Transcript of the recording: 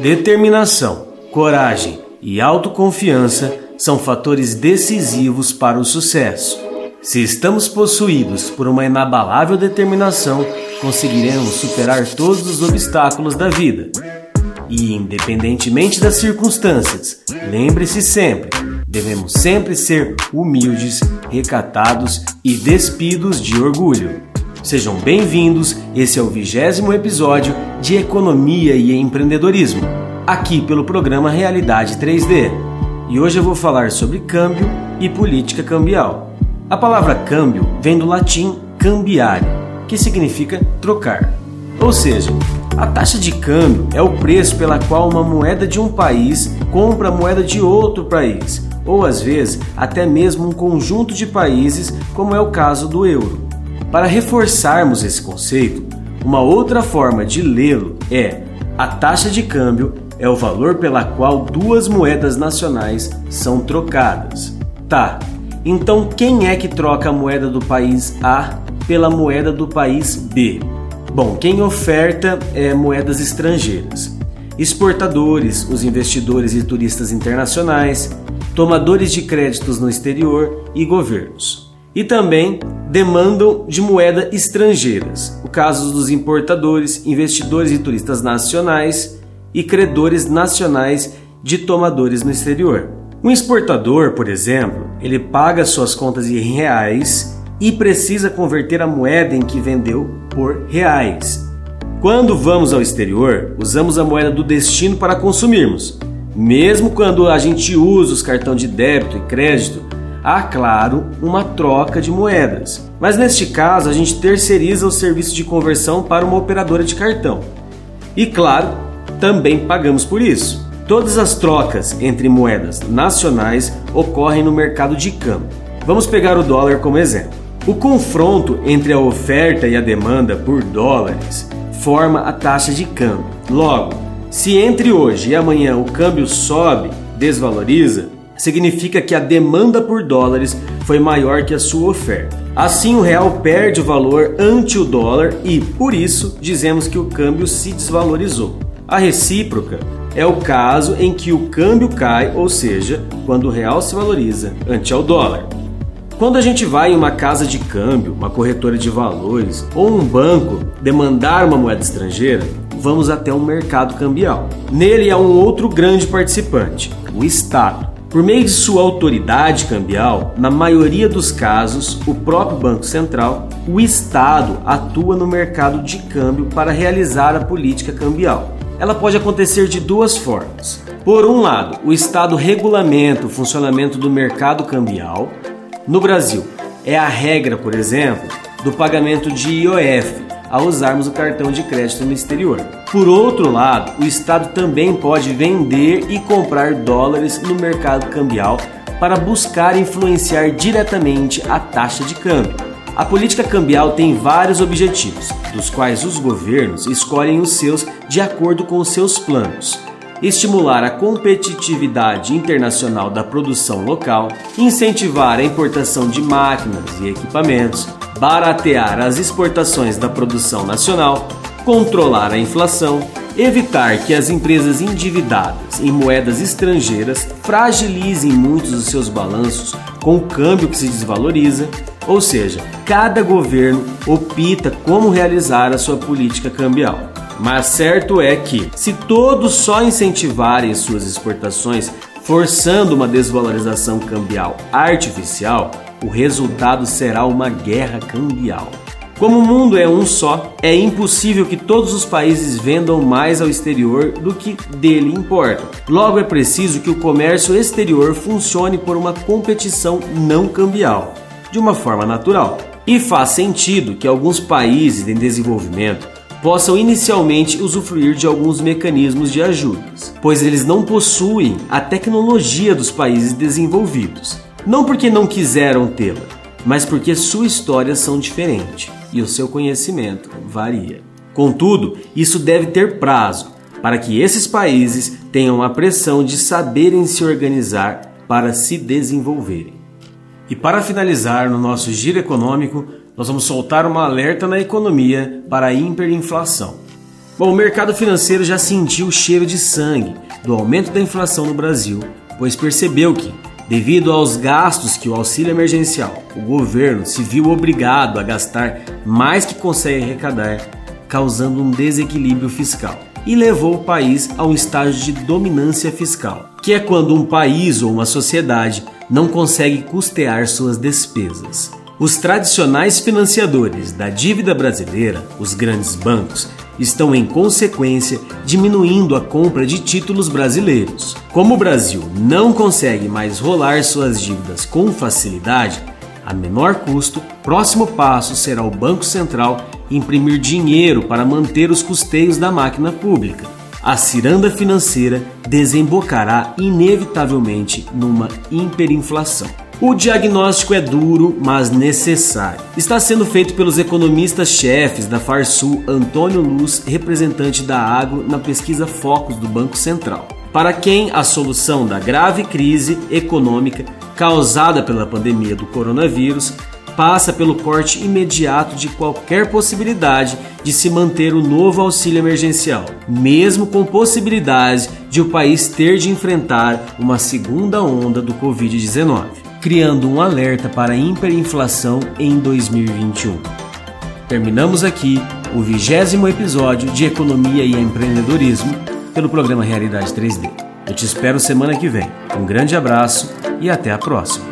Determinação, coragem e autoconfiança são fatores decisivos para o sucesso. Se estamos possuídos por uma inabalável determinação, conseguiremos superar todos os obstáculos da vida. E, independentemente das circunstâncias, lembre-se sempre: devemos sempre ser humildes, recatados e despidos de orgulho. Sejam bem-vindos, esse é o vigésimo episódio de Economia e Empreendedorismo, aqui pelo programa Realidade 3D. E hoje eu vou falar sobre câmbio e política cambial. A palavra câmbio vem do latim cambiare, que significa trocar. Ou seja, a taxa de câmbio é o preço pela qual uma moeda de um país compra a moeda de outro país, ou às vezes até mesmo um conjunto de países, como é o caso do euro. Para reforçarmos esse conceito, uma outra forma de lê-lo é a taxa de câmbio é o valor pela qual duas moedas nacionais são trocadas. Tá, então quem é que troca a moeda do país A pela moeda do país B? Bom, quem oferta é moedas estrangeiras. Exportadores, os investidores e turistas internacionais, tomadores de créditos no exterior e governos e também demandam de moeda estrangeiras, o caso dos importadores, investidores e turistas nacionais e credores nacionais de tomadores no exterior. Um exportador, por exemplo, ele paga suas contas em reais e precisa converter a moeda em que vendeu por reais. Quando vamos ao exterior, usamos a moeda do destino para consumirmos. Mesmo quando a gente usa os cartões de débito e crédito, há, claro, uma troca de moedas. Mas neste caso, a gente terceiriza o serviço de conversão para uma operadora de cartão. E, claro, também pagamos por isso. Todas as trocas entre moedas nacionais ocorrem no mercado de câmbio. Vamos pegar o dólar como exemplo. O confronto entre a oferta e a demanda por dólares forma a taxa de câmbio. Logo, se entre hoje e amanhã o câmbio sobe, desvaloriza, significa que a demanda por dólares foi maior que a sua oferta. Assim, o real perde o valor ante o dólar e, por isso, dizemos que o câmbio se desvalorizou. A recíproca é o caso em que o câmbio cai, ou seja, quando o real se valoriza ante ao dólar. Quando a gente vai em uma casa de câmbio, uma corretora de valores ou um banco demandar uma moeda estrangeira, vamos até um mercado cambial. Nele há um outro grande participante, o Estado. Por meio de sua autoridade cambial, na maioria dos casos, o próprio Banco Central, o Estado atua no mercado de câmbio para realizar a política cambial. Ela pode acontecer de duas formas. Por um lado, o Estado regulamenta o funcionamento do mercado cambial. No Brasil, é a regra, por exemplo, do pagamento de IOF, ao usarmos o cartão de crédito no exterior. Por outro lado, o Estado também pode vender e comprar dólares no mercado cambial para buscar influenciar diretamente a taxa de câmbio. A política cambial tem vários objetivos, dos quais os governos escolhem os seus de acordo com os seus planos estimular a competitividade internacional da produção local, incentivar a importação de máquinas e equipamentos, baratear as exportações da produção nacional, controlar a inflação, evitar que as empresas endividadas em moedas estrangeiras fragilizem muitos dos seus balanços com o câmbio que se desvaloriza, ou seja, cada governo opta como realizar a sua política cambial. Mas certo é que, se todos só incentivarem suas exportações, forçando uma desvalorização cambial artificial, o resultado será uma guerra cambial. Como o mundo é um só, é impossível que todos os países vendam mais ao exterior do que dele importa. Logo, é preciso que o comércio exterior funcione por uma competição não cambial, de uma forma natural. E faz sentido que alguns países em desenvolvimento possam inicialmente usufruir de alguns mecanismos de ajudas, pois eles não possuem a tecnologia dos países desenvolvidos. Não porque não quiseram tê-la, mas porque suas histórias são diferentes e o seu conhecimento varia. Contudo, isso deve ter prazo para que esses países tenham a pressão de saberem se organizar para se desenvolverem. E para finalizar no nosso giro econômico, nós vamos soltar uma alerta na economia para a hiperinflação. Bom, o mercado financeiro já sentiu o cheiro de sangue do aumento da inflação no Brasil, pois percebeu que, devido aos gastos que o auxílio emergencial, o governo se viu obrigado a gastar mais que consegue arrecadar, causando um desequilíbrio fiscal e levou o país a um estágio de dominância fiscal, que é quando um país ou uma sociedade não consegue custear suas despesas. Os tradicionais financiadores da dívida brasileira, os grandes bancos, estão em consequência diminuindo a compra de títulos brasileiros. Como o Brasil não consegue mais rolar suas dívidas com facilidade, a menor custo, próximo passo será o Banco Central imprimir dinheiro para manter os custeios da máquina pública. A ciranda financeira desembocará inevitavelmente numa hiperinflação. O diagnóstico é duro, mas necessário. Está sendo feito pelos economistas-chefes da Farsul, Antônio Luz, representante da Agro, na pesquisa Focus do Banco Central. Para quem a solução da grave crise econômica causada pela pandemia do coronavírus passa pelo corte imediato de qualquer possibilidade de se manter o novo auxílio emergencial, mesmo com possibilidade de o país ter de enfrentar uma segunda onda do Covid-19, criando um alerta para hiperinflação em 2021. Terminamos aqui o vigésimo episódio de Economia e Empreendedorismo pelo programa Realidade 3D. Eu te espero semana que vem. Um grande abraço e até a próxima.